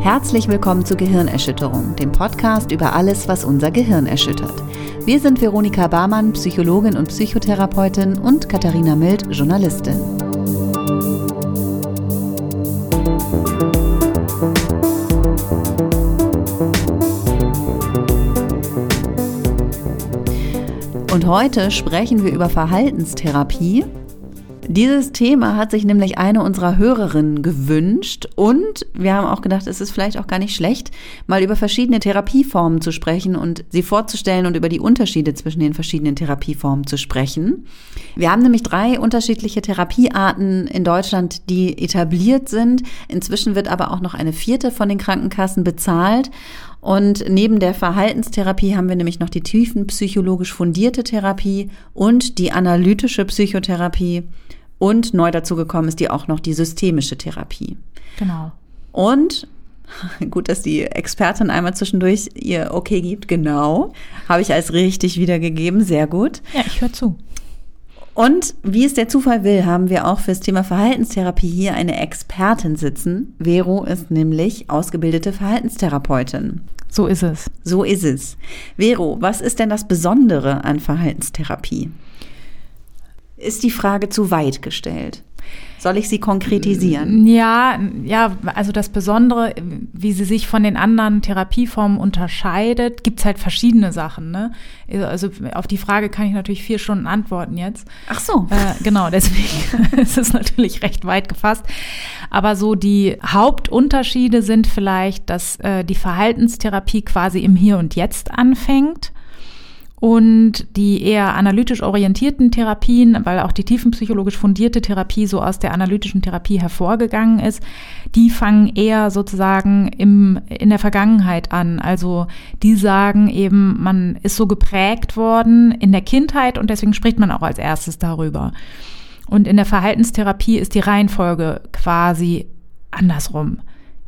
Herzlich willkommen zu Gehirnerschütterung, dem Podcast über alles, was unser Gehirn erschüttert. Wir sind Veronika Barmann, Psychologin und Psychotherapeutin und Katharina Mild, Journalistin. Und heute sprechen wir über Verhaltenstherapie dieses Thema hat sich nämlich eine unserer Hörerinnen gewünscht und wir haben auch gedacht, es ist vielleicht auch gar nicht schlecht, mal über verschiedene Therapieformen zu sprechen und sie vorzustellen und über die Unterschiede zwischen den verschiedenen Therapieformen zu sprechen. Wir haben nämlich drei unterschiedliche Therapiearten in Deutschland, die etabliert sind. Inzwischen wird aber auch noch eine vierte von den Krankenkassen bezahlt. Und neben der Verhaltenstherapie haben wir nämlich noch die tiefenpsychologisch fundierte Therapie und die analytische Psychotherapie. Und neu dazu gekommen ist die auch noch die systemische Therapie. Genau. Und gut, dass die Expertin einmal zwischendurch ihr Okay gibt, genau. Habe ich als richtig wiedergegeben, sehr gut. Ja, ich höre zu. Und wie es der Zufall will, haben wir auch fürs Thema Verhaltenstherapie hier eine Expertin sitzen. Vero ist nämlich ausgebildete Verhaltenstherapeutin. So ist es. So ist es. Vero, was ist denn das Besondere an Verhaltenstherapie? ist die Frage zu weit gestellt. Soll ich sie konkretisieren? Ja, ja, also das Besondere, wie sie sich von den anderen Therapieformen unterscheidet, gibt's halt verschiedene Sachen. Ne? Also auf die Frage kann ich natürlich vier Stunden antworten jetzt. Ach so. Äh, genau, deswegen ist es natürlich recht weit gefasst. Aber so die Hauptunterschiede sind vielleicht, dass äh, die Verhaltenstherapie quasi im Hier und Jetzt anfängt und die eher analytisch orientierten Therapien, weil auch die tiefenpsychologisch fundierte Therapie so aus der analytischen Therapie hervorgegangen ist, die fangen eher sozusagen im, in der Vergangenheit an. Also die sagen eben, man ist so geprägt worden in der Kindheit und deswegen spricht man auch als erstes darüber. Und in der Verhaltenstherapie ist die Reihenfolge quasi andersrum.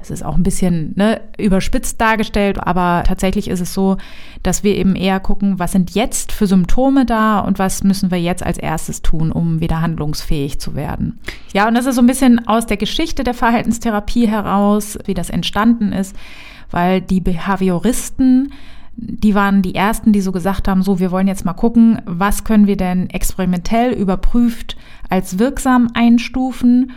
Es ist auch ein bisschen ne, überspitzt dargestellt, aber tatsächlich ist es so, dass wir eben eher gucken, was sind jetzt für Symptome da und was müssen wir jetzt als erstes tun, um wieder handlungsfähig zu werden. Ja, und das ist so ein bisschen aus der Geschichte der Verhaltenstherapie heraus, wie das entstanden ist, weil die Behavioristen die waren die ersten, die so gesagt haben, so, wir wollen jetzt mal gucken, was können wir denn experimentell überprüft als wirksam einstufen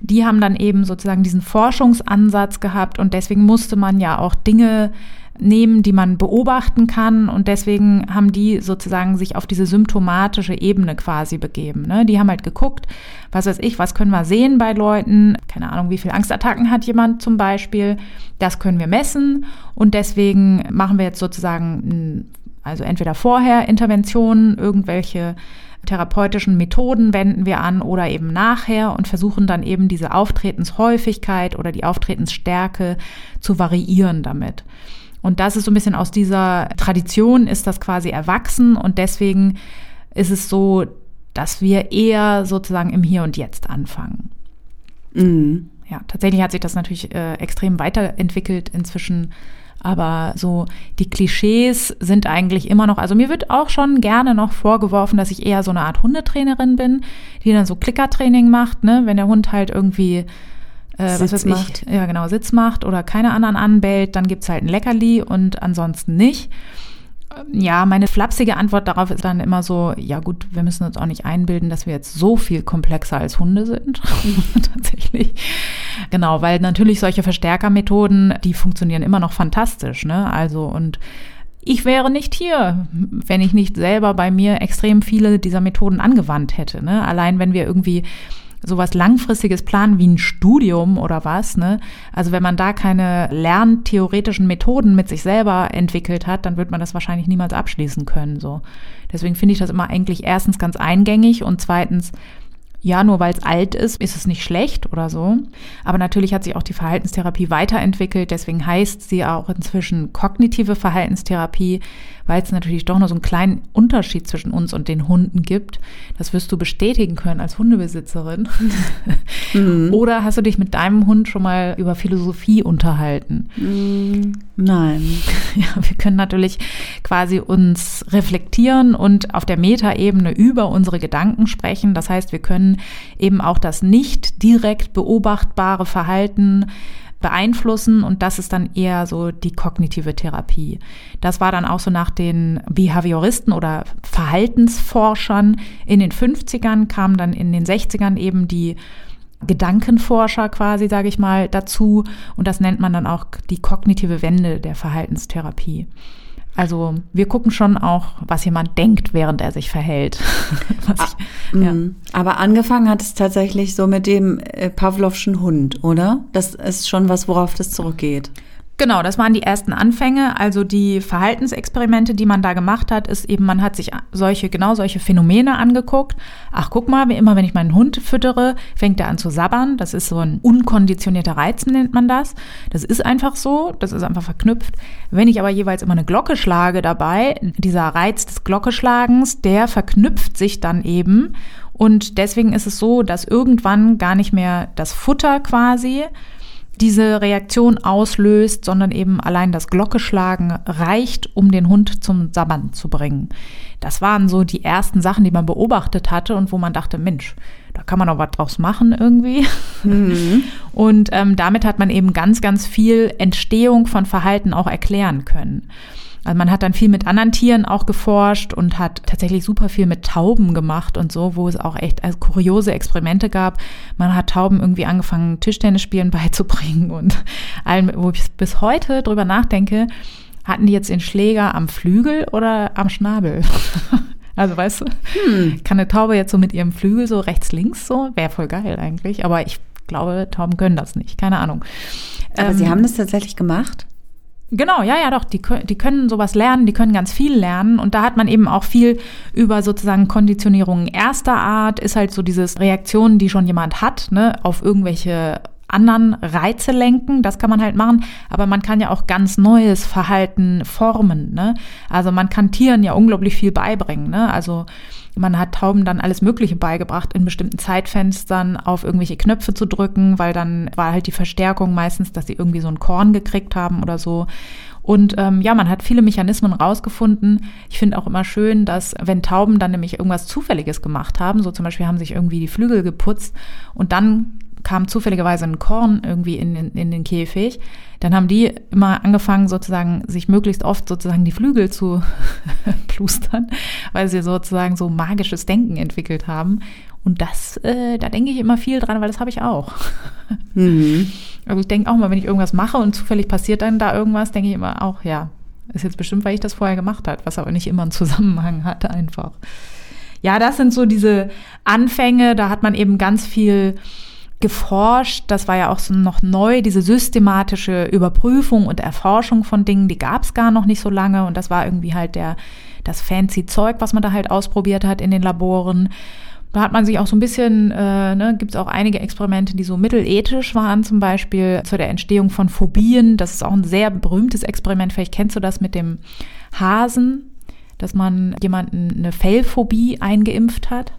die haben dann eben sozusagen diesen Forschungsansatz gehabt und deswegen musste man ja auch Dinge nehmen, die man beobachten kann und deswegen haben die sozusagen sich auf diese symptomatische Ebene quasi begeben. Ne? Die haben halt geguckt, was weiß ich, was können wir sehen bei Leuten, keine Ahnung, wie viel Angstattacken hat jemand zum Beispiel, das können wir messen und deswegen machen wir jetzt sozusagen, also entweder vorher Interventionen, irgendwelche therapeutischen Methoden wenden wir an oder eben nachher und versuchen dann eben diese Auftretenshäufigkeit oder die Auftretensstärke zu variieren damit. Und das ist so ein bisschen aus dieser Tradition ist das quasi erwachsen und deswegen ist es so, dass wir eher sozusagen im Hier und Jetzt anfangen. Mhm. Ja, tatsächlich hat sich das natürlich äh, extrem weiterentwickelt inzwischen aber so die Klischees sind eigentlich immer noch, also mir wird auch schon gerne noch vorgeworfen, dass ich eher so eine Art Hundetrainerin bin, die dann so Klickertraining macht, ne, wenn der Hund halt irgendwie äh, was weiß ich, ja genau, Sitz macht oder keine anderen anbellt, dann gibt's halt ein Leckerli und ansonsten nicht ja, meine flapsige Antwort darauf ist dann immer so, ja gut, wir müssen uns auch nicht einbilden, dass wir jetzt so viel komplexer als Hunde sind. Tatsächlich. Genau, weil natürlich solche Verstärkermethoden, die funktionieren immer noch fantastisch, ne? Also und ich wäre nicht hier, wenn ich nicht selber bei mir extrem viele dieser Methoden angewandt hätte. Ne? Allein wenn wir irgendwie sowas langfristiges planen wie ein Studium oder was, ne? Also wenn man da keine lerntheoretischen Methoden mit sich selber entwickelt hat, dann wird man das wahrscheinlich niemals abschließen können, so. Deswegen finde ich das immer eigentlich erstens ganz eingängig und zweitens ja, nur weil es alt ist, ist es nicht schlecht oder so. Aber natürlich hat sich auch die Verhaltenstherapie weiterentwickelt. Deswegen heißt sie auch inzwischen kognitive Verhaltenstherapie, weil es natürlich doch noch so einen kleinen Unterschied zwischen uns und den Hunden gibt. Das wirst du bestätigen können als Hundebesitzerin. Mhm. Oder hast du dich mit deinem Hund schon mal über Philosophie unterhalten? Mhm. Nein. Ja, wir können natürlich quasi uns reflektieren und auf der Metaebene über unsere Gedanken sprechen. Das heißt, wir können eben auch das nicht direkt beobachtbare Verhalten beeinflussen und das ist dann eher so die kognitive Therapie. Das war dann auch so nach den Behavioristen oder Verhaltensforschern in den 50ern, kamen dann in den 60ern eben die Gedankenforscher quasi, sage ich mal, dazu und das nennt man dann auch die kognitive Wende der Verhaltenstherapie. Also wir gucken schon auch, was jemand denkt, während er sich verhält. ich, ja. Mhm. Aber angefangen hat es tatsächlich so mit dem äh, Pavlovschen Hund, oder? Das ist schon was, worauf das zurückgeht. Genau, das waren die ersten Anfänge. Also die Verhaltensexperimente, die man da gemacht hat, ist eben, man hat sich solche, genau solche Phänomene angeguckt. Ach, guck mal, wie immer, wenn ich meinen Hund füttere, fängt er an zu sabbern. Das ist so ein unkonditionierter Reiz, nennt man das. Das ist einfach so, das ist einfach verknüpft. Wenn ich aber jeweils immer eine Glocke schlage dabei, dieser Reiz des Glockeschlagens, der verknüpft sich dann eben. Und deswegen ist es so, dass irgendwann gar nicht mehr das Futter quasi diese Reaktion auslöst, sondern eben allein das Glockeschlagen reicht, um den Hund zum Sabbern zu bringen. Das waren so die ersten Sachen, die man beobachtet hatte und wo man dachte, Mensch, da kann man auch was draus machen irgendwie. Mhm. Und ähm, damit hat man eben ganz, ganz viel Entstehung von Verhalten auch erklären können. Also man hat dann viel mit anderen Tieren auch geforscht und hat tatsächlich super viel mit Tauben gemacht und so, wo es auch echt also kuriose Experimente gab. Man hat Tauben irgendwie angefangen, Tischtennis spielen beizubringen und allem, wo ich bis heute drüber nachdenke, hatten die jetzt den Schläger am Flügel oder am Schnabel? Also weißt du, hm. kann eine Taube jetzt so mit ihrem Flügel so rechts, links so, wäre voll geil eigentlich. Aber ich glaube, Tauben können das nicht, keine Ahnung. Aber ähm, sie haben das tatsächlich gemacht? Genau, ja, ja, doch, die, die können sowas lernen, die können ganz viel lernen. Und da hat man eben auch viel über sozusagen Konditionierungen erster Art, ist halt so dieses Reaktionen, die schon jemand hat, ne, auf irgendwelche anderen Reize lenken, das kann man halt machen, aber man kann ja auch ganz neues Verhalten formen, ne? Also man kann Tieren ja unglaublich viel beibringen, ne? Also man hat Tauben dann alles Mögliche beigebracht, in bestimmten Zeitfenstern auf irgendwelche Knöpfe zu drücken, weil dann war halt die Verstärkung meistens, dass sie irgendwie so ein Korn gekriegt haben oder so. Und ähm, ja, man hat viele Mechanismen rausgefunden. Ich finde auch immer schön, dass wenn Tauben dann nämlich irgendwas Zufälliges gemacht haben, so zum Beispiel haben sich irgendwie die Flügel geputzt und dann kam zufälligerweise ein Korn irgendwie in, in, in den Käfig, dann haben die immer angefangen, sozusagen sich möglichst oft sozusagen die Flügel zu plustern, weil sie sozusagen so magisches Denken entwickelt haben. Und das, äh, da denke ich immer viel dran, weil das habe ich auch. Mhm. Also ich denke auch mal, wenn ich irgendwas mache und zufällig passiert dann da irgendwas, denke ich immer auch, ja, ist jetzt bestimmt, weil ich das vorher gemacht habe, was aber nicht immer einen Zusammenhang hatte einfach. Ja, das sind so diese Anfänge, da hat man eben ganz viel geforscht. Das war ja auch so noch neu, diese systematische Überprüfung und Erforschung von Dingen, die gab es gar noch nicht so lange. Und das war irgendwie halt der, das fancy Zeug, was man da halt ausprobiert hat in den Laboren. Da hat man sich auch so ein bisschen, äh, ne, gibt es auch einige Experimente, die so mittelethisch waren, zum Beispiel zu der Entstehung von Phobien. Das ist auch ein sehr berühmtes Experiment. Vielleicht kennst du das mit dem Hasen, dass man jemanden eine Fellphobie eingeimpft hat.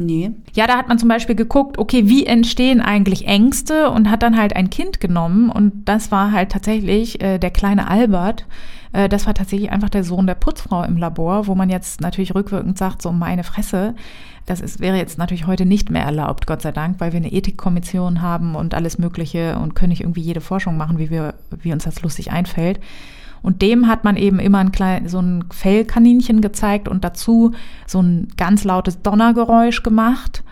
Nee. Ja, da hat man zum Beispiel geguckt, okay, wie entstehen eigentlich Ängste und hat dann halt ein Kind genommen und das war halt tatsächlich äh, der kleine Albert. Äh, das war tatsächlich einfach der Sohn der Putzfrau im Labor, wo man jetzt natürlich rückwirkend sagt, so meine Fresse, das ist, wäre jetzt natürlich heute nicht mehr erlaubt, Gott sei Dank, weil wir eine Ethikkommission haben und alles Mögliche und können nicht irgendwie jede Forschung machen, wie wir, wie uns das lustig einfällt. Und dem hat man eben immer ein klein, so ein Fellkaninchen gezeigt und dazu so ein ganz lautes Donnergeräusch gemacht.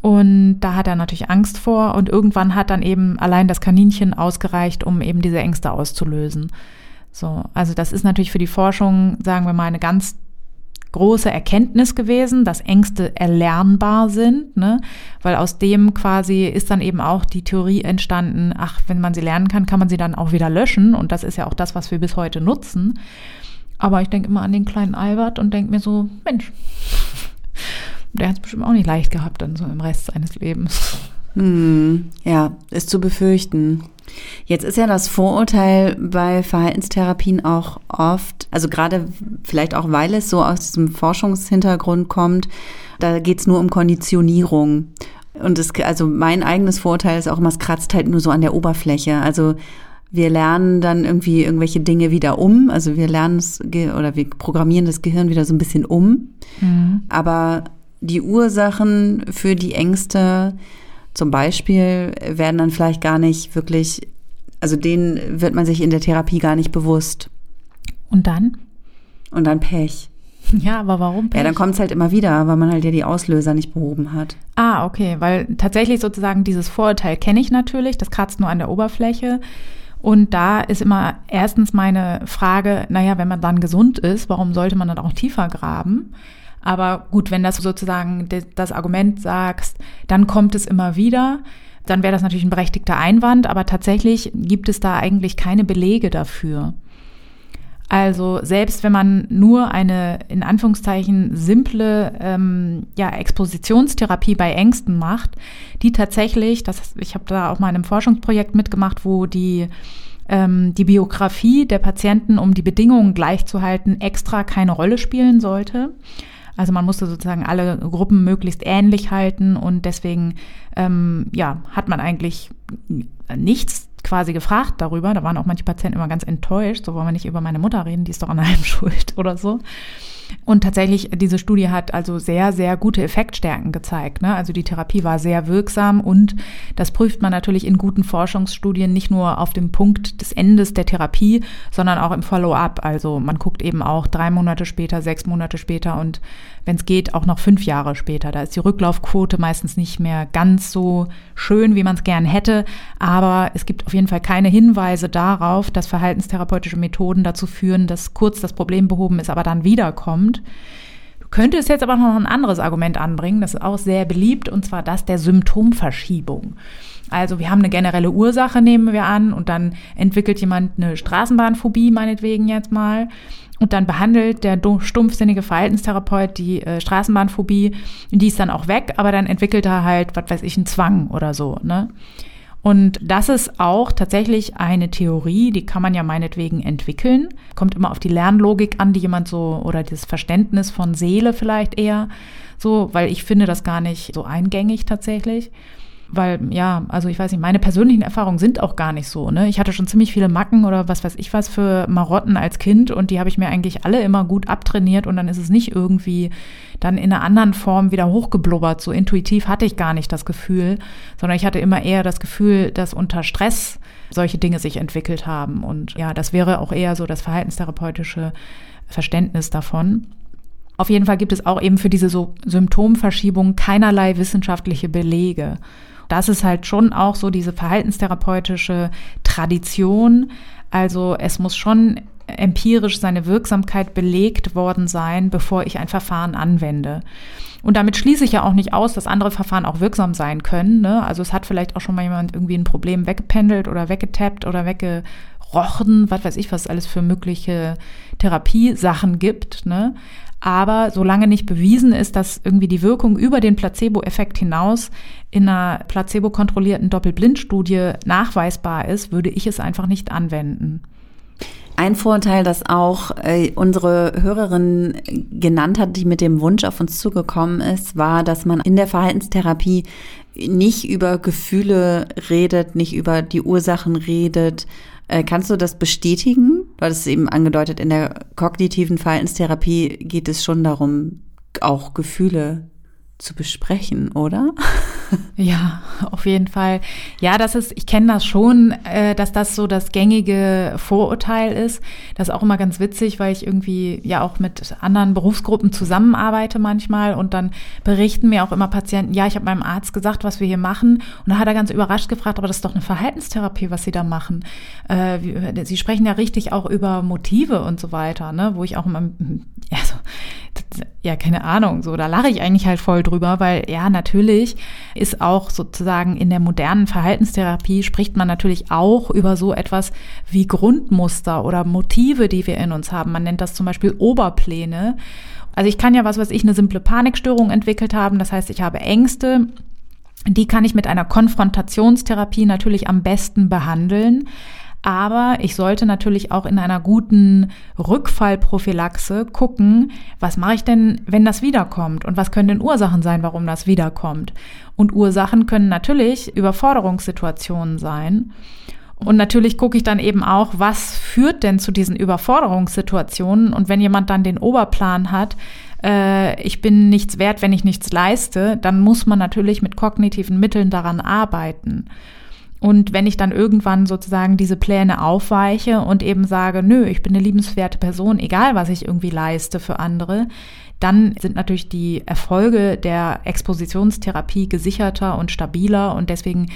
Und da hat er natürlich Angst vor und irgendwann hat dann eben allein das Kaninchen ausgereicht, um eben diese Ängste auszulösen. So, also das ist natürlich für die Forschung, sagen wir mal, eine ganz große Erkenntnis gewesen, dass Ängste erlernbar sind, ne? weil aus dem quasi ist dann eben auch die Theorie entstanden, ach, wenn man sie lernen kann, kann man sie dann auch wieder löschen und das ist ja auch das, was wir bis heute nutzen. Aber ich denke immer an den kleinen Albert und denke mir so, Mensch, der hat es bestimmt auch nicht leicht gehabt dann so im Rest seines Lebens. Hm, ja, ist zu befürchten. Jetzt ist ja das Vorurteil bei Verhaltenstherapien auch oft, also gerade vielleicht auch, weil es so aus diesem Forschungshintergrund kommt, da geht es nur um Konditionierung. Und es, also mein eigenes Vorurteil ist auch immer, es kratzt halt nur so an der Oberfläche. Also wir lernen dann irgendwie irgendwelche Dinge wieder um. Also wir lernen es oder wir programmieren das Gehirn wieder so ein bisschen um. Mhm. Aber die Ursachen für die Ängste, zum Beispiel werden dann vielleicht gar nicht wirklich also denen wird man sich in der Therapie gar nicht bewusst. Und dann? Und dann Pech. Ja, aber warum Pech? Ja, dann kommt es halt immer wieder, weil man halt ja die Auslöser nicht behoben hat. Ah, okay, weil tatsächlich sozusagen dieses Vorurteil kenne ich natürlich, das kratzt nur an der Oberfläche. Und da ist immer erstens meine Frage, naja, wenn man dann gesund ist, warum sollte man dann auch tiefer graben? Aber gut, wenn das sozusagen das Argument sagst, dann kommt es immer wieder, dann wäre das natürlich ein berechtigter Einwand, aber tatsächlich gibt es da eigentlich keine Belege dafür. Also selbst wenn man nur eine in Anführungszeichen simple ähm, ja, Expositionstherapie bei Ängsten macht, die tatsächlich, das, ich habe da auch mal in einem Forschungsprojekt mitgemacht, wo die ähm, die Biografie der Patienten, um die Bedingungen gleichzuhalten, extra keine Rolle spielen sollte. Also man musste sozusagen alle Gruppen möglichst ähnlich halten und deswegen ähm, ja, hat man eigentlich nichts quasi gefragt darüber. Da waren auch manche Patienten immer ganz enttäuscht, so wollen wir nicht über meine Mutter reden, die ist doch an allem schuld oder so. Und tatsächlich, diese Studie hat also sehr, sehr gute Effektstärken gezeigt. Ne? Also die Therapie war sehr wirksam und das prüft man natürlich in guten Forschungsstudien nicht nur auf dem Punkt des Endes der Therapie, sondern auch im Follow-up. Also man guckt eben auch drei Monate später, sechs Monate später und wenn es geht, auch noch fünf Jahre später. Da ist die Rücklaufquote meistens nicht mehr ganz so schön, wie man es gern hätte, aber es gibt auf jeden Fall keine Hinweise darauf, dass verhaltenstherapeutische Methoden dazu führen, dass kurz das Problem behoben ist, aber dann wiederkommt kommt. Du könntest jetzt aber noch ein anderes Argument anbringen, das ist auch sehr beliebt, und zwar das der Symptomverschiebung. Also wir haben eine generelle Ursache, nehmen wir an, und dann entwickelt jemand eine Straßenbahnphobie, meinetwegen jetzt mal. Und dann behandelt der stumpfsinnige Verhaltenstherapeut die äh, Straßenbahnphobie, die ist dann auch weg, aber dann entwickelt er halt, was weiß ich, einen Zwang oder so. Ne? Und das ist auch tatsächlich eine Theorie, die kann man ja meinetwegen entwickeln. Kommt immer auf die Lernlogik an, die jemand so, oder das Verständnis von Seele vielleicht eher so, weil ich finde das gar nicht so eingängig tatsächlich weil ja, also ich weiß nicht, meine persönlichen Erfahrungen sind auch gar nicht so. Ne? Ich hatte schon ziemlich viele Macken oder was weiß ich was für Marotten als Kind und die habe ich mir eigentlich alle immer gut abtrainiert und dann ist es nicht irgendwie dann in einer anderen Form wieder hochgeblubbert. So intuitiv hatte ich gar nicht das Gefühl, sondern ich hatte immer eher das Gefühl, dass unter Stress solche Dinge sich entwickelt haben. Und ja, das wäre auch eher so das verhaltenstherapeutische Verständnis davon. Auf jeden Fall gibt es auch eben für diese so Symptomverschiebung keinerlei wissenschaftliche Belege das ist halt schon auch so diese verhaltenstherapeutische Tradition. Also es muss schon empirisch seine Wirksamkeit belegt worden sein, bevor ich ein Verfahren anwende. Und damit schließe ich ja auch nicht aus, dass andere Verfahren auch wirksam sein können. Ne? Also es hat vielleicht auch schon mal jemand irgendwie ein Problem weggependelt oder weggetappt oder weggerochen, was weiß ich, was es alles für mögliche Therapiesachen gibt. Ne? Aber solange nicht bewiesen ist, dass irgendwie die Wirkung über den Placebo-Effekt hinaus in einer placebo-kontrollierten Doppelblindstudie nachweisbar ist, würde ich es einfach nicht anwenden. Ein Vorteil, das auch äh, unsere Hörerin genannt hat, die mit dem Wunsch auf uns zugekommen ist, war, dass man in der Verhaltenstherapie nicht über Gefühle redet, nicht über die Ursachen redet, äh, kannst du das bestätigen? Hattest es eben angedeutet, in der kognitiven Verhaltenstherapie geht es schon darum, auch Gefühle zu besprechen, oder? Ja, auf jeden Fall. Ja, das ist, ich kenne das schon, äh, dass das so das gängige Vorurteil ist. Das ist auch immer ganz witzig, weil ich irgendwie ja auch mit anderen Berufsgruppen zusammenarbeite manchmal und dann berichten mir auch immer Patienten, ja, ich habe meinem Arzt gesagt, was wir hier machen. Und da hat er ganz überrascht gefragt, aber das ist doch eine Verhaltenstherapie, was Sie da machen. Äh, Sie sprechen ja richtig auch über Motive und so weiter, ne? wo ich auch immer, ja, so, ja, keine Ahnung, so, da lache ich eigentlich halt voll drüber, weil ja, natürlich ist auch sozusagen in der modernen Verhaltenstherapie spricht man natürlich auch über so etwas wie Grundmuster oder Motive, die wir in uns haben. Man nennt das zum Beispiel Oberpläne. Also ich kann ja was, was ich eine simple Panikstörung entwickelt haben. Das heißt, ich habe Ängste. Die kann ich mit einer Konfrontationstherapie natürlich am besten behandeln. Aber ich sollte natürlich auch in einer guten Rückfallprophylaxe gucken, was mache ich denn, wenn das wiederkommt und was können denn Ursachen sein, warum das wiederkommt. Und Ursachen können natürlich Überforderungssituationen sein. Und natürlich gucke ich dann eben auch, was führt denn zu diesen Überforderungssituationen. Und wenn jemand dann den Oberplan hat, äh, ich bin nichts wert, wenn ich nichts leiste, dann muss man natürlich mit kognitiven Mitteln daran arbeiten. Und wenn ich dann irgendwann sozusagen diese Pläne aufweiche und eben sage, nö, ich bin eine liebenswerte Person, egal was ich irgendwie leiste für andere, dann sind natürlich die Erfolge der Expositionstherapie gesicherter und stabiler und deswegen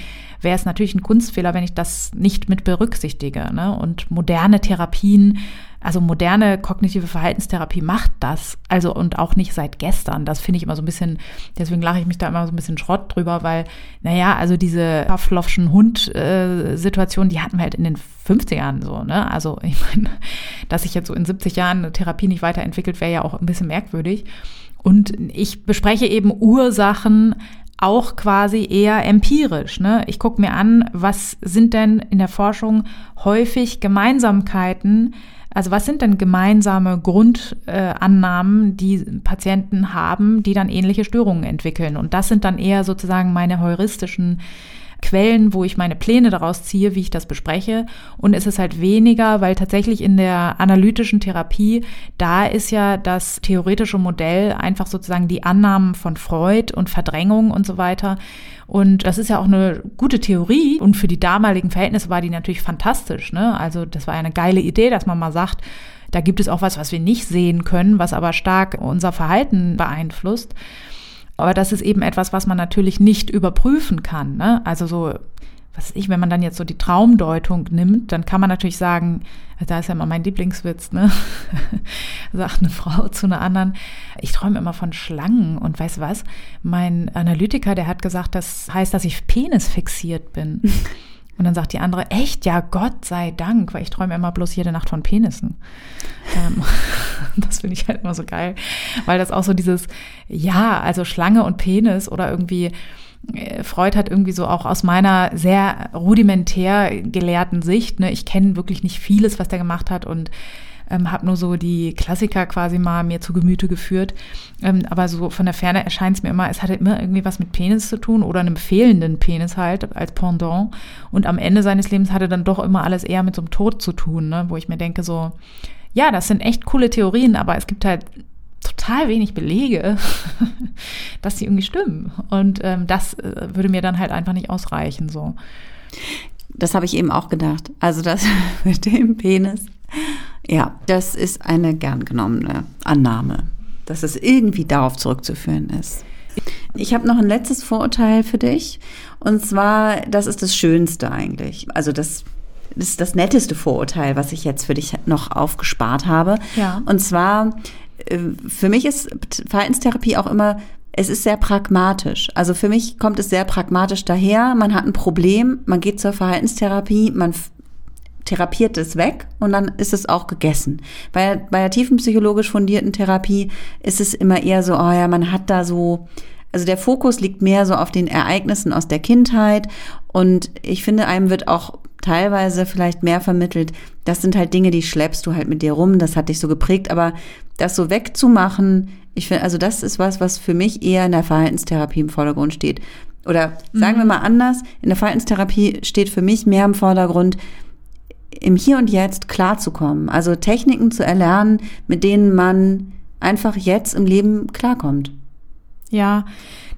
wäre es natürlich ein Kunstfehler, wenn ich das nicht mit berücksichtige. Ne? Und moderne Therapien also moderne kognitive Verhaltenstherapie macht das. Also und auch nicht seit gestern. Das finde ich immer so ein bisschen, deswegen lache ich mich da immer so ein bisschen Schrott drüber, weil, naja, also diese Pavlovschen Hund-Situation, äh, die hatten wir halt in den 50ern so, ne? Also ich meine, dass sich jetzt so in 70 Jahren eine Therapie nicht weiterentwickelt, wäre ja auch ein bisschen merkwürdig. Und ich bespreche eben Ursachen auch quasi eher empirisch. Ne? Ich gucke mir an, was sind denn in der Forschung häufig Gemeinsamkeiten also was sind denn gemeinsame Grundannahmen, äh, die Patienten haben, die dann ähnliche Störungen entwickeln? Und das sind dann eher sozusagen meine heuristischen Quellen, wo ich meine Pläne daraus ziehe, wie ich das bespreche. Und es ist halt weniger, weil tatsächlich in der analytischen Therapie, da ist ja das theoretische Modell einfach sozusagen die Annahmen von Freud und Verdrängung und so weiter. Und das ist ja auch eine gute Theorie. Und für die damaligen Verhältnisse war die natürlich fantastisch. Ne? Also das war eine geile Idee, dass man mal sagt, da gibt es auch was, was wir nicht sehen können, was aber stark unser Verhalten beeinflusst. Aber das ist eben etwas, was man natürlich nicht überprüfen kann. Ne? Also so, was ich, wenn man dann jetzt so die Traumdeutung nimmt, dann kann man natürlich sagen, da ist ja immer mein Lieblingswitz, ne? Sagt eine Frau zu einer anderen, ich träume immer von Schlangen und weißt was? Mein Analytiker, der hat gesagt, das heißt, dass ich penisfixiert bin. Und dann sagt die andere, echt, ja, Gott sei Dank, weil ich träume immer bloß jede Nacht von Penissen. Ähm, das finde ich halt immer so geil, weil das auch so dieses, ja, also Schlange und Penis oder irgendwie, äh, Freud hat irgendwie so auch aus meiner sehr rudimentär gelehrten Sicht, ne, ich kenne wirklich nicht vieles, was der gemacht hat und ähm, habe nur so die Klassiker quasi mal mir zu Gemüte geführt. Ähm, aber so von der Ferne erscheint es mir immer, es hatte immer irgendwie was mit Penis zu tun oder einem fehlenden Penis halt als Pendant. Und am Ende seines Lebens hatte dann doch immer alles eher mit so einem Tod zu tun, ne? wo ich mir denke so, ja, das sind echt coole Theorien, aber es gibt halt total wenig Belege, dass sie irgendwie stimmen. Und ähm, das äh, würde mir dann halt einfach nicht ausreichen. So. Das habe ich eben auch gedacht. Also das mit dem Penis ja, das ist eine gern genommene Annahme, dass es irgendwie darauf zurückzuführen ist. Ich habe noch ein letztes Vorurteil für dich. Und zwar, das ist das Schönste eigentlich. Also das, das ist das netteste Vorurteil, was ich jetzt für dich noch aufgespart habe. Ja. Und zwar, äh, für mich ist Verhaltenstherapie auch immer, es ist sehr pragmatisch. Also für mich kommt es sehr pragmatisch daher. Man hat ein Problem, man geht zur Verhaltenstherapie, man therapiert es weg und dann ist es auch gegessen. Bei, bei der tiefenpsychologisch fundierten Therapie ist es immer eher so, oh ja, man hat da so, also der Fokus liegt mehr so auf den Ereignissen aus der Kindheit und ich finde, einem wird auch teilweise vielleicht mehr vermittelt, das sind halt Dinge, die schleppst du halt mit dir rum, das hat dich so geprägt, aber das so wegzumachen, ich finde, also das ist was, was für mich eher in der Verhaltenstherapie im Vordergrund steht. Oder sagen mhm. wir mal anders, in der Verhaltenstherapie steht für mich mehr im Vordergrund, im Hier und Jetzt klarzukommen. Also Techniken zu erlernen, mit denen man einfach jetzt im Leben klarkommt. Ja,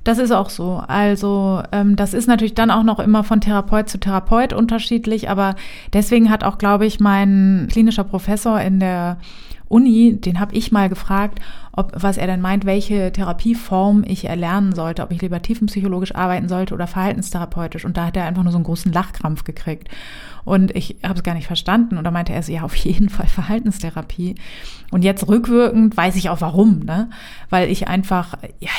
das ist auch so. Also ähm, das ist natürlich dann auch noch immer von Therapeut zu Therapeut unterschiedlich, aber deswegen hat auch, glaube ich, mein klinischer Professor in der Uni, den habe ich mal gefragt, ob was er denn meint, welche Therapieform ich erlernen sollte, ob ich lieber tiefenpsychologisch arbeiten sollte oder verhaltenstherapeutisch. Und da hat er einfach nur so einen großen Lachkrampf gekriegt. Und ich habe es gar nicht verstanden. Und da meinte er so, ja, auf jeden Fall Verhaltenstherapie. Und jetzt rückwirkend weiß ich auch warum, ne? Weil ich einfach, ja,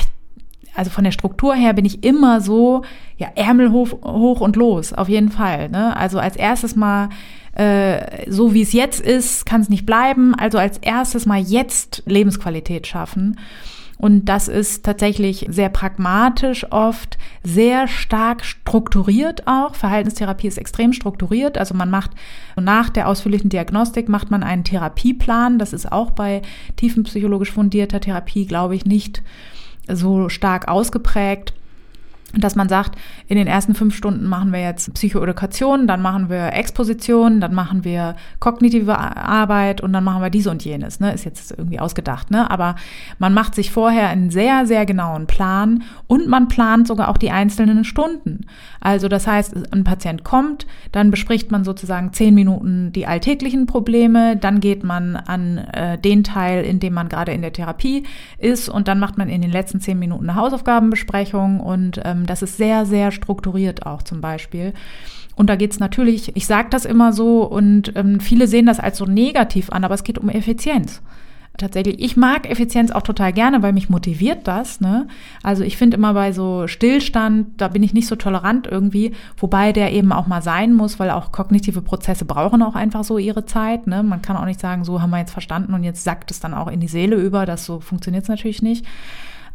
also von der Struktur her bin ich immer so, ja, Ärmel hoch, hoch und los, auf jeden Fall. Ne? Also als erstes mal äh, so wie es jetzt ist, kann es nicht bleiben. Also als erstes mal jetzt Lebensqualität schaffen. Und das ist tatsächlich sehr pragmatisch oft, sehr stark strukturiert auch. Verhaltenstherapie ist extrem strukturiert. Also man macht nach der ausführlichen Diagnostik macht man einen Therapieplan. Das ist auch bei tiefenpsychologisch fundierter Therapie, glaube ich, nicht so stark ausgeprägt. Dass man sagt, in den ersten fünf Stunden machen wir jetzt Psychoedukation, dann machen wir Exposition, dann machen wir kognitive Arbeit und dann machen wir dies und jenes. Ne? Ist jetzt irgendwie ausgedacht, ne? Aber man macht sich vorher einen sehr, sehr genauen Plan und man plant sogar auch die einzelnen Stunden. Also das heißt, ein Patient kommt, dann bespricht man sozusagen zehn Minuten die alltäglichen Probleme, dann geht man an äh, den Teil, in dem man gerade in der Therapie ist und dann macht man in den letzten zehn Minuten eine Hausaufgabenbesprechung und ähm, das ist sehr, sehr strukturiert auch zum Beispiel. Und da geht es natürlich, ich sage das immer so und ähm, viele sehen das als so negativ an, aber es geht um Effizienz. Tatsächlich, ich mag Effizienz auch total gerne, weil mich motiviert das. Ne? Also ich finde immer bei so Stillstand, da bin ich nicht so tolerant irgendwie, wobei der eben auch mal sein muss, weil auch kognitive Prozesse brauchen auch einfach so ihre Zeit. Ne? Man kann auch nicht sagen, so haben wir jetzt verstanden und jetzt sackt es dann auch in die Seele über. Das so funktioniert es natürlich nicht.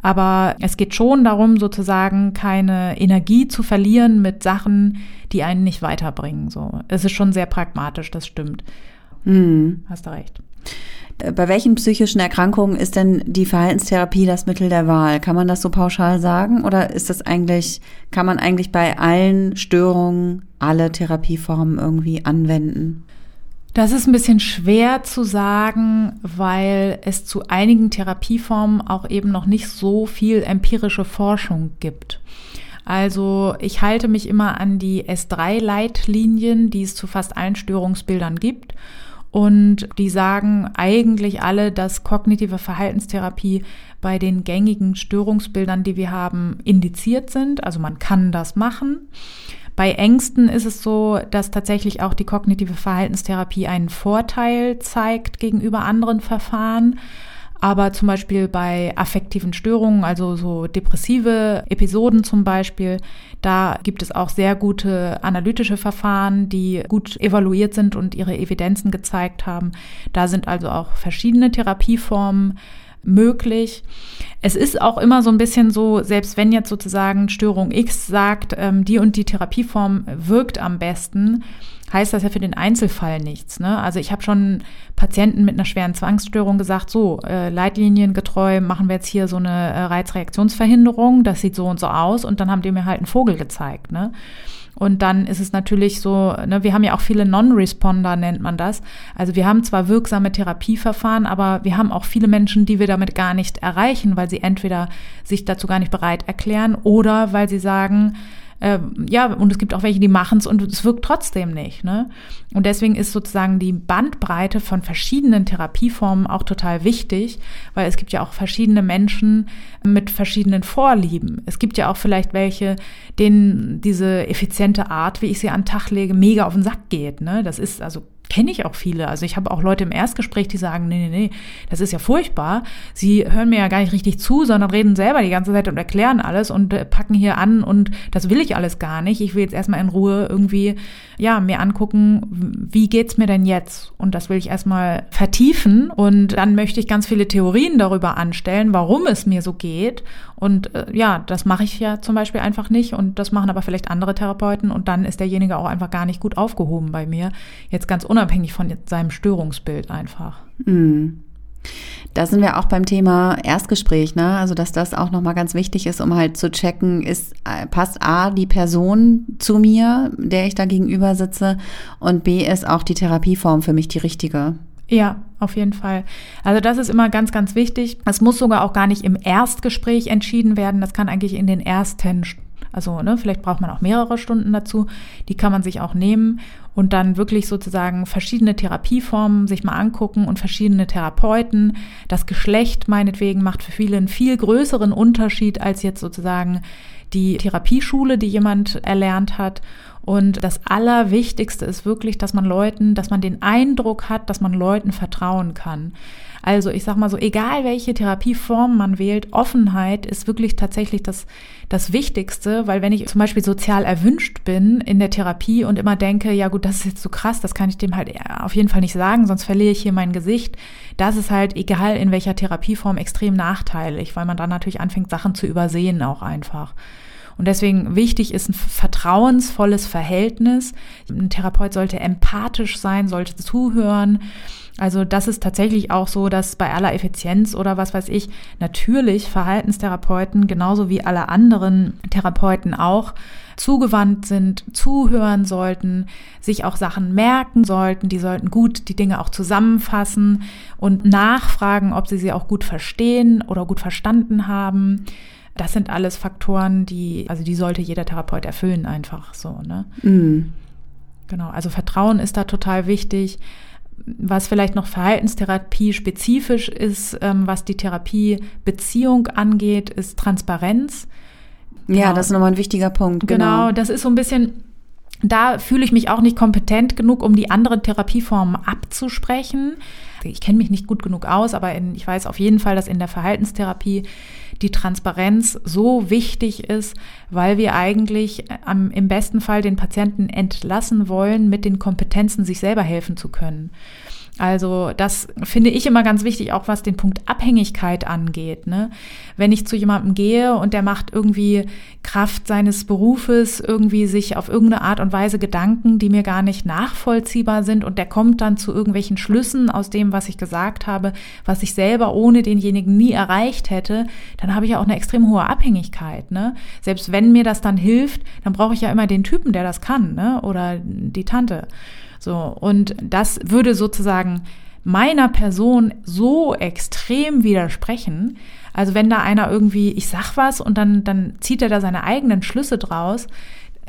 Aber es geht schon darum, sozusagen keine Energie zu verlieren mit Sachen, die einen nicht weiterbringen. So, es ist schon sehr pragmatisch, das stimmt. Hm. Hast du recht. Äh, bei welchen psychischen Erkrankungen ist denn die Verhaltenstherapie das Mittel der Wahl? Kann man das so pauschal sagen? Oder ist das eigentlich, kann man eigentlich bei allen Störungen alle Therapieformen irgendwie anwenden? Das ist ein bisschen schwer zu sagen, weil es zu einigen Therapieformen auch eben noch nicht so viel empirische Forschung gibt. Also ich halte mich immer an die S3-Leitlinien, die es zu fast allen Störungsbildern gibt. Und die sagen eigentlich alle, dass kognitive Verhaltenstherapie bei den gängigen Störungsbildern, die wir haben, indiziert sind. Also man kann das machen. Bei Ängsten ist es so, dass tatsächlich auch die kognitive Verhaltenstherapie einen Vorteil zeigt gegenüber anderen Verfahren. Aber zum Beispiel bei affektiven Störungen, also so depressive Episoden zum Beispiel, da gibt es auch sehr gute analytische Verfahren, die gut evaluiert sind und ihre Evidenzen gezeigt haben. Da sind also auch verschiedene Therapieformen möglich. Es ist auch immer so ein bisschen so, selbst wenn jetzt sozusagen Störung X sagt, ähm, die und die Therapieform wirkt am besten, heißt das ja für den Einzelfall nichts. Ne? Also ich habe schon Patienten mit einer schweren Zwangsstörung gesagt, so äh, leitliniengetreu machen wir jetzt hier so eine äh, Reizreaktionsverhinderung, das sieht so und so aus und dann haben die mir halt einen Vogel gezeigt. Ne? Und dann ist es natürlich so, ne, wir haben ja auch viele Non-Responder, nennt man das. Also wir haben zwar wirksame Therapieverfahren, aber wir haben auch viele Menschen, die wir damit gar nicht erreichen, weil sie entweder sich dazu gar nicht bereit erklären oder weil sie sagen, äh, ja, und es gibt auch welche, die machen es und es wirkt trotzdem nicht. Ne? Und deswegen ist sozusagen die Bandbreite von verschiedenen Therapieformen auch total wichtig, weil es gibt ja auch verschiedene Menschen mit verschiedenen Vorlieben. Es gibt ja auch vielleicht welche, denen diese effiziente Art, wie ich sie an den Tag lege, mega auf den Sack geht. Ne? Das ist also kenne ich auch viele. Also ich habe auch Leute im Erstgespräch, die sagen, nee, nee, nee, das ist ja furchtbar. Sie hören mir ja gar nicht richtig zu, sondern reden selber die ganze Zeit und erklären alles und äh, packen hier an und das will ich alles gar nicht. Ich will jetzt erstmal in Ruhe irgendwie, ja, mir angucken, wie geht's mir denn jetzt? Und das will ich erstmal vertiefen und dann möchte ich ganz viele Theorien darüber anstellen, warum es mir so geht. Und äh, ja, das mache ich ja zum Beispiel einfach nicht und das machen aber vielleicht andere Therapeuten und dann ist derjenige auch einfach gar nicht gut aufgehoben bei mir. Jetzt ganz unabhängig von seinem Störungsbild einfach. Mhm. Da sind wir auch beim Thema Erstgespräch, ne? Also dass das auch nochmal ganz wichtig ist, um halt zu checken, ist passt A die Person zu mir, der ich da gegenüber sitze, und B ist auch die Therapieform für mich die richtige. Ja, auf jeden Fall. Also das ist immer ganz, ganz wichtig. Es muss sogar auch gar nicht im Erstgespräch entschieden werden. Das kann eigentlich in den ersten also ne, vielleicht braucht man auch mehrere Stunden dazu. Die kann man sich auch nehmen und dann wirklich sozusagen verschiedene Therapieformen sich mal angucken und verschiedene Therapeuten. Das Geschlecht meinetwegen macht für viele einen viel größeren Unterschied als jetzt sozusagen die Therapieschule, die jemand erlernt hat. Und das Allerwichtigste ist wirklich, dass man Leuten, dass man den Eindruck hat, dass man Leuten vertrauen kann. Also ich sag mal so, egal welche Therapieform man wählt, Offenheit ist wirklich tatsächlich das, das Wichtigste, weil wenn ich zum Beispiel sozial erwünscht bin in der Therapie und immer denke, ja gut, das ist jetzt so krass, das kann ich dem halt auf jeden Fall nicht sagen, sonst verliere ich hier mein Gesicht, das ist halt egal in welcher Therapieform extrem nachteilig, weil man dann natürlich anfängt, Sachen zu übersehen auch einfach. Und deswegen wichtig ist ein vertrauensvolles Verhältnis. Ein Therapeut sollte empathisch sein, sollte zuhören. Also das ist tatsächlich auch so, dass bei aller Effizienz oder was weiß ich, natürlich Verhaltenstherapeuten genauso wie alle anderen Therapeuten auch zugewandt sind, zuhören sollten, sich auch Sachen merken sollten, die sollten gut die Dinge auch zusammenfassen und nachfragen, ob sie sie auch gut verstehen oder gut verstanden haben. Das sind alles Faktoren, die, also die sollte jeder Therapeut erfüllen, einfach so, ne? Mm. Genau, also Vertrauen ist da total wichtig was vielleicht noch Verhaltenstherapie spezifisch ist, ähm, was die Therapiebeziehung angeht, ist Transparenz. Genau. Ja, das ist nochmal ein wichtiger Punkt. Genau. genau, das ist so ein bisschen, da fühle ich mich auch nicht kompetent genug, um die anderen Therapieformen abzusprechen. Ich kenne mich nicht gut genug aus, aber in, ich weiß auf jeden Fall, dass in der Verhaltenstherapie die Transparenz so wichtig ist, weil wir eigentlich äh, am, im besten Fall den Patienten entlassen wollen, mit den Kompetenzen sich selber helfen zu können. Also das finde ich immer ganz wichtig, auch was den Punkt Abhängigkeit angeht. Ne? Wenn ich zu jemandem gehe und der macht irgendwie Kraft seines Berufes irgendwie sich auf irgendeine Art und Weise Gedanken, die mir gar nicht nachvollziehbar sind und der kommt dann zu irgendwelchen Schlüssen aus dem, was ich gesagt habe, was ich selber ohne denjenigen nie erreicht hätte, dann habe ich ja auch eine extrem hohe Abhängigkeit. Ne? Selbst wenn mir das dann hilft, dann brauche ich ja immer den Typen, der das kann ne? oder die Tante. So, und das würde sozusagen meiner Person so extrem widersprechen. Also wenn da einer irgendwie, ich sag was und dann, dann zieht er da seine eigenen Schlüsse draus.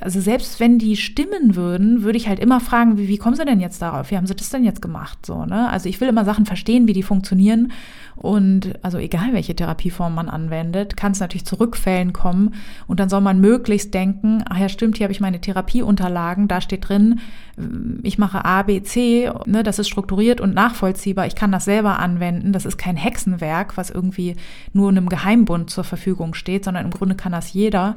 Also selbst wenn die stimmen würden, würde ich halt immer fragen, wie, wie kommen sie denn jetzt darauf? Wie haben sie das denn jetzt gemacht? So, ne? Also ich will immer Sachen verstehen, wie die funktionieren und also egal, welche Therapieform man anwendet, kann es natürlich zu Rückfällen kommen. Und dann soll man möglichst denken, ach ja, stimmt, hier habe ich meine Therapieunterlagen, da steht drin, ich mache A, B, C, ne, das ist strukturiert und nachvollziehbar. Ich kann das selber anwenden. Das ist kein Hexenwerk, was irgendwie nur einem Geheimbund zur Verfügung steht, sondern im Grunde kann das jeder.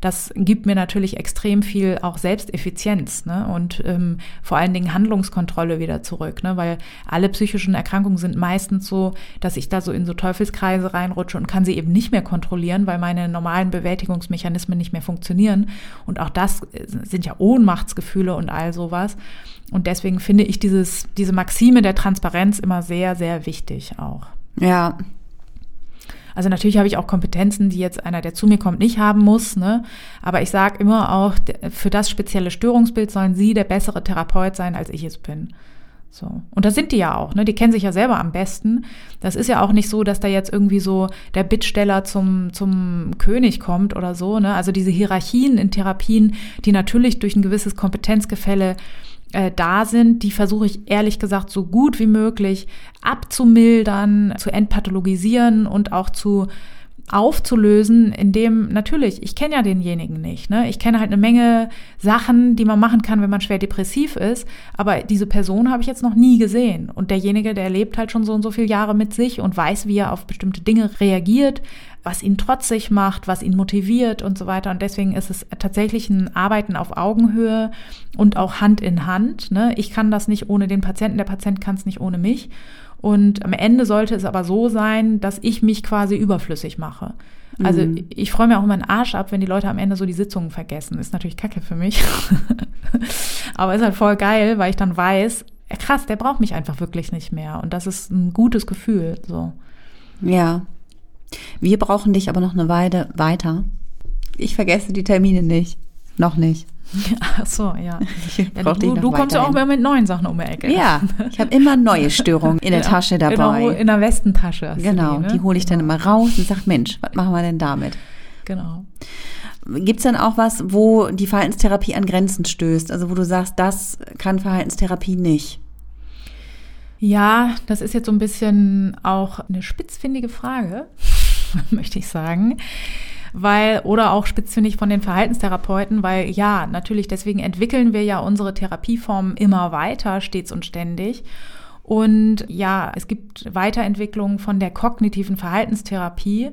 Das gibt mir natürlich extrem viel auch Selbsteffizienz ne? und ähm, vor allen Dingen Handlungskontrolle wieder zurück, ne? weil alle psychischen Erkrankungen sind meistens so, dass ich da so in so Teufelskreise reinrutsche und kann sie eben nicht mehr kontrollieren, weil meine normalen Bewältigungsmechanismen nicht mehr funktionieren. Und auch das äh, sind ja Ohnmachtsgefühle und all sowas. Und deswegen finde ich dieses, diese Maxime der Transparenz immer sehr, sehr wichtig auch. Ja, also natürlich habe ich auch Kompetenzen, die jetzt einer, der zu mir kommt, nicht haben muss. Ne? Aber ich sage immer auch, für das spezielle Störungsbild sollen Sie der bessere Therapeut sein, als ich es bin. So. Und das sind die ja auch, ne? Die kennen sich ja selber am besten. Das ist ja auch nicht so, dass da jetzt irgendwie so der Bittsteller zum, zum König kommt oder so, ne? Also diese Hierarchien in Therapien, die natürlich durch ein gewisses Kompetenzgefälle äh, da sind, die versuche ich ehrlich gesagt so gut wie möglich abzumildern, zu entpathologisieren und auch zu aufzulösen, indem natürlich, ich kenne ja denjenigen nicht, ne? Ich kenne halt eine Menge Sachen, die man machen kann, wenn man schwer depressiv ist, aber diese Person habe ich jetzt noch nie gesehen und derjenige, der lebt halt schon so und so viele Jahre mit sich und weiß, wie er auf bestimmte Dinge reagiert, was ihn trotzig macht, was ihn motiviert und so weiter. Und deswegen ist es tatsächlich ein Arbeiten auf Augenhöhe und auch Hand in Hand. Ne? Ich kann das nicht ohne den Patienten, der Patient kann es nicht ohne mich. Und am Ende sollte es aber so sein, dass ich mich quasi überflüssig mache. Also mhm. ich freue mir auch immer einen Arsch ab, wenn die Leute am Ende so die Sitzungen vergessen. Ist natürlich kacke für mich. aber ist halt voll geil, weil ich dann weiß, krass, der braucht mich einfach wirklich nicht mehr. Und das ist ein gutes Gefühl. So. Ja, wir brauchen dich aber noch eine Weile weiter. Ich vergesse die Termine nicht. Noch nicht. Ach so, ja. ja du, du kommst ja auch immer mit neuen Sachen um die Ecke. Ja, ich habe immer neue Störungen in der Tasche dabei. In der Westentasche. Genau, die, ne? die hole ich dann genau. immer raus und sage, Mensch, was machen wir denn damit? Genau. Gibt es dann auch was, wo die Verhaltenstherapie an Grenzen stößt? Also wo du sagst, das kann Verhaltenstherapie nicht? Ja, das ist jetzt so ein bisschen auch eine spitzfindige Frage, möchte ich sagen. Weil, oder auch spitzfindig von den Verhaltenstherapeuten, weil ja, natürlich, deswegen entwickeln wir ja unsere Therapieformen immer weiter, stets und ständig. Und ja, es gibt Weiterentwicklungen von der kognitiven Verhaltenstherapie,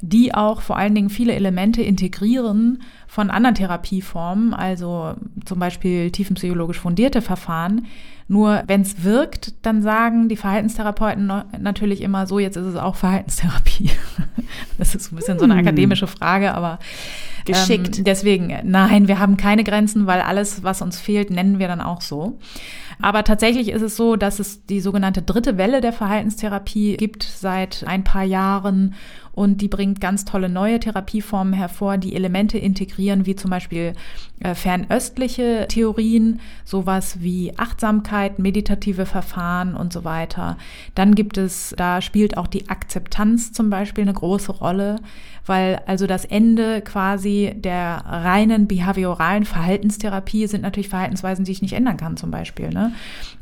die auch vor allen Dingen viele Elemente integrieren von anderen Therapieformen, also zum Beispiel tiefenpsychologisch fundierte Verfahren, Nur wenn es wirkt, dann sagen die Verhaltenstherapeuten natürlich immer so, jetzt ist es auch Verhaltenstherapie. Das ist ein bisschen so eine hm. akademische Frage, aber geschickt. Ähm, deswegen, nein, wir haben keine Grenzen, weil alles, was uns fehlt, nennen wir dann auch so. Aber tatsächlich ist es so, dass es die sogenannte dritte Welle der Verhaltenstherapie gibt seit ein paar Jahren und die bringt ganz tolle neue Therapieformen hervor, die Elemente integrieren, wie zum Beispiel äh, fernöstliche Theorien, sowas wie Achtsamkeit, meditative Verfahren und so weiter. Dann gibt es, da spielt auch die Akzeptanz zum Beispiel eine große Rolle, weil also das Ende quasi der reinen behavioralen Verhaltenstherapie sind natürlich Verhaltensweisen, die ich nicht ändern kann zum Beispiel. Ne?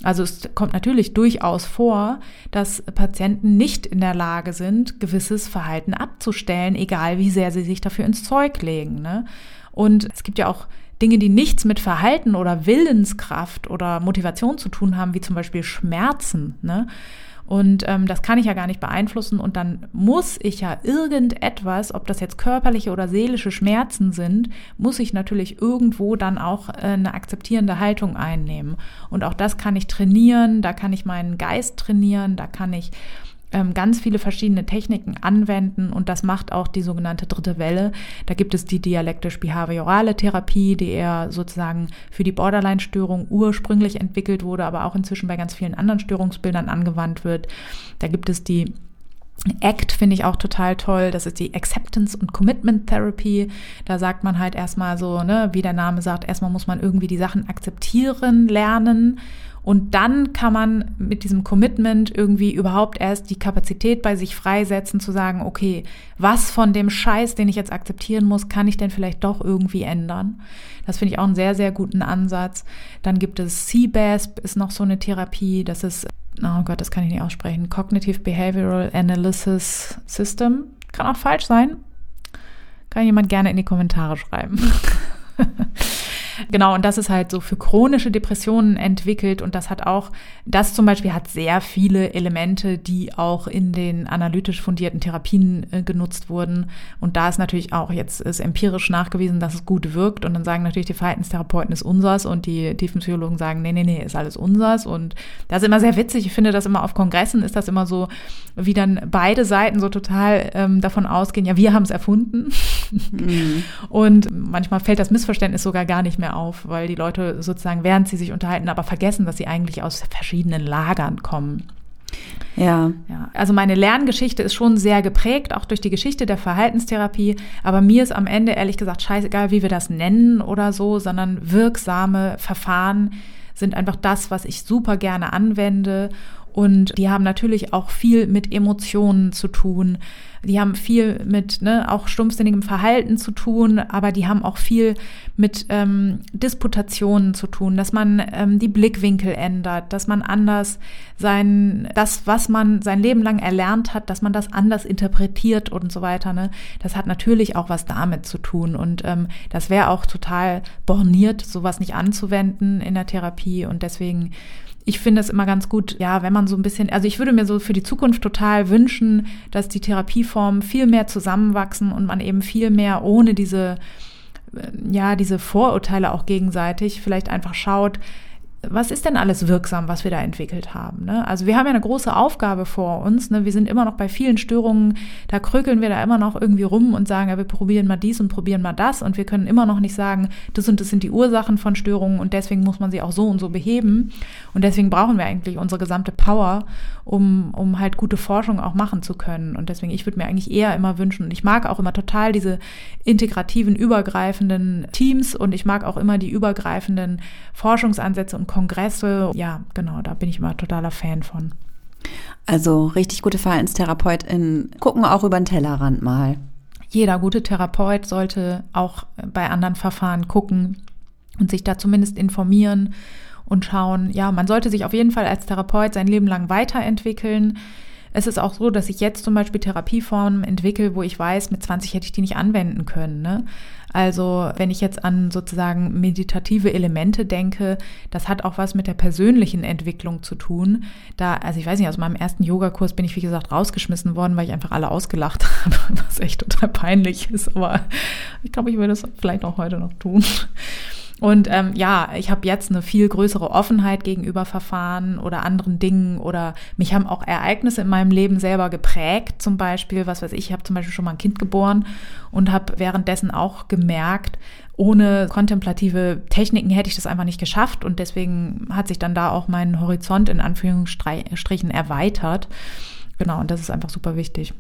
Also es kommt natürlich durchaus vor, dass Patienten nicht in der Lage sind, gewisses Verhalten abzustellen, egal wie sehr sie sich dafür ins Zeug legen. Ne? Und es gibt ja auch Dinge, die nichts mit Verhalten oder Willenskraft oder Motivation zu tun haben, wie zum Beispiel Schmerzen. Ne? Und ähm, das kann ich ja gar nicht beeinflussen. Und dann muss ich ja irgendetwas, ob das jetzt körperliche oder seelische Schmerzen sind, muss ich natürlich irgendwo dann auch äh, eine akzeptierende Haltung einnehmen. Und auch das kann ich trainieren, da kann ich meinen Geist trainieren, da kann ich ähm, ganz viele verschiedene Techniken anwenden und das macht auch die sogenannte dritte Welle. Da gibt es die dialektisch-behaviorale Therapie, die eher sozusagen für die Borderline-Störung ursprünglich entwickelt wurde, aber auch inzwischen bei ganz vielen anderen Störungsbildern angewandt wird. Da gibt es die ACT finde ich auch total toll. Das ist die Acceptance und Commitment Therapy. Da sagt man halt erstmal so, ne, wie der Name sagt, erstmal muss man irgendwie die Sachen akzeptieren lernen und dann kann man mit diesem Commitment irgendwie überhaupt erst die Kapazität bei sich freisetzen, zu sagen, okay, was von dem Scheiß, den ich jetzt akzeptieren muss, kann ich denn vielleicht doch irgendwie ändern? Das finde ich auch einen sehr, sehr guten Ansatz. Dann gibt es CBASP, ist noch so eine Therapie, das ist, oh Gott, das kann ich nicht aussprechen, Cognitive Behavioral Analysis System. Kann auch falsch sein. Kann jemand gerne in die Kommentare schreiben. Genau, und das ist halt so für chronische Depressionen entwickelt und das hat auch, das zum Beispiel hat sehr viele Elemente, die auch in den analytisch fundierten Therapien äh, genutzt wurden. Und da ist natürlich auch jetzt ist empirisch nachgewiesen, dass es gut wirkt. Und dann sagen natürlich die Verhaltenstherapeuten ist unsers und die Tiefenpsychologen sagen, nee, nee, nee, ist alles unsers. Und das ist immer sehr witzig. Ich finde das immer auf Kongressen ist das immer so, wie dann beide Seiten so total ähm, davon ausgehen, ja, wir haben es erfunden. Mhm. Und manchmal fällt das Missverständnis sogar gar nicht mehr mehr auf, weil die Leute sozusagen, während sie sich unterhalten, aber vergessen, dass sie eigentlich aus verschiedenen Lagern kommen. Ja. ja. Also meine Lerngeschichte ist schon sehr geprägt, auch durch die Geschichte der Verhaltenstherapie. Aber mir ist am Ende ehrlich gesagt scheißegal, wie wir das nennen oder so, sondern wirksame Verfahren sind einfach das, was ich super gerne anwende. Und die haben natürlich auch viel mit Emotionen zu tun die haben viel mit ne, auch stumpfsinnigem Verhalten zu tun, aber die haben auch viel mit ähm, Disputationen zu tun, dass man ähm, die Blickwinkel ändert, dass man anders sein, das, was man sein Leben lang erlernt hat, dass man das anders interpretiert und so weiter. Ne? Das hat natürlich auch was damit zu tun und ähm, das wäre auch total borniert, sowas nicht anzuwenden in der Therapie und deswegen ich finde es immer ganz gut, ja, wenn man so ein bisschen, also ich würde mir so für die Zukunft total wünschen, dass die Therapieformen viel mehr zusammenwachsen und man eben viel mehr ohne diese, äh, ja, diese Vorurteile auch gegenseitig vielleicht einfach schaut, was ist denn alles wirksam, was wir da entwickelt haben? Ne? Also wir haben ja eine große Aufgabe vor uns. Ne? Wir sind immer noch bei vielen Störungen, da krökeln wir da immer noch irgendwie rum und sagen, ja, wir probieren mal dies und probieren mal das und wir können immer noch nicht sagen, das und das sind die Ursachen von Störungen und deswegen muss man sie auch so und so beheben. Und deswegen brauchen wir eigentlich unsere gesamte Power, um, um halt gute Forschung auch machen zu können. Und deswegen, ich würde mir eigentlich eher immer wünschen, und ich mag auch immer total diese integrativen, übergreifenden Teams und ich mag auch immer die übergreifenden Forschungsansätze und Kongresse. Ja, genau, da bin ich immer totaler Fan von. Also richtig gute VerhaltensterapeutInnen gucken auch über den Tellerrand mal. Jeder gute Therapeut sollte auch bei anderen Verfahren gucken und sich da zumindest informieren und schauen, ja, man sollte sich auf jeden Fall als Therapeut sein Leben lang weiterentwickeln. Es ist auch so, dass ich jetzt zum Beispiel Therapieformen entwickle, wo ich weiß, mit 20 hätte ich die nicht anwenden können. Ne? Also wenn ich jetzt an sozusagen meditative Elemente denke, das hat auch was mit der persönlichen Entwicklung zu tun. Da, also ich weiß nicht, aus meinem ersten Yogakurs bin ich, wie gesagt, rausgeschmissen worden, weil ich einfach alle ausgelacht habe, was echt total peinlich ist. Aber ich glaube, ich würde es vielleicht auch heute noch tun. Und ähm, ja, ich habe jetzt eine viel größere Offenheit gegenüber Verfahren oder anderen Dingen oder mich haben auch Ereignisse in meinem Leben selber geprägt. Zum Beispiel, was weiß ich, ich habe zum Beispiel schon mal ein Kind geboren und habe währenddessen auch gemerkt, ohne kontemplative Techniken hätte ich das einfach nicht geschafft und deswegen hat sich dann da auch mein Horizont in Anführungsstrichen erweitert. Genau, und das ist einfach super wichtig.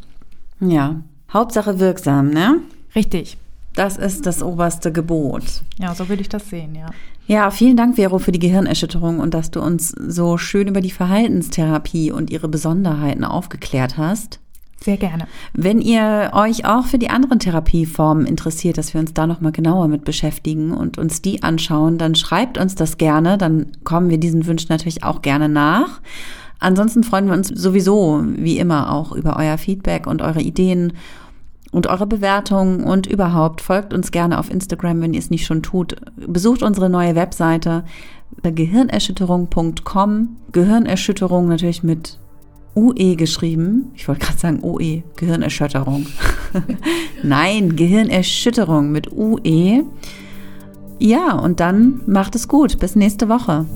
Ja, Hauptsache wirksam, ne? Richtig. Das ist das oberste Gebot. Ja, so würde ich das sehen, ja. Ja, vielen Dank, Vero, für die Gehirnerschütterung und dass du uns so schön über die Verhaltenstherapie und ihre Besonderheiten aufgeklärt hast. Sehr gerne. Wenn ihr euch auch für die anderen Therapieformen interessiert, dass wir uns da nochmal genauer mit beschäftigen und uns die anschauen, dann schreibt uns das gerne. Dann kommen wir diesen Wünschen natürlich auch gerne nach. Ansonsten freuen wir uns sowieso, wie immer, auch über euer Feedback und eure Ideen und eure Bewertungen und überhaupt folgt uns gerne auf Instagram, wenn ihr es nicht schon tut. Besucht unsere neue Webseite gehirnerschütterung.com. Gehirnerschütterung natürlich mit UE geschrieben. Ich wollte gerade sagen OE, Gehirnerschütterung. Nein, Gehirnerschütterung mit UE. Ja, und dann macht es gut. Bis nächste Woche.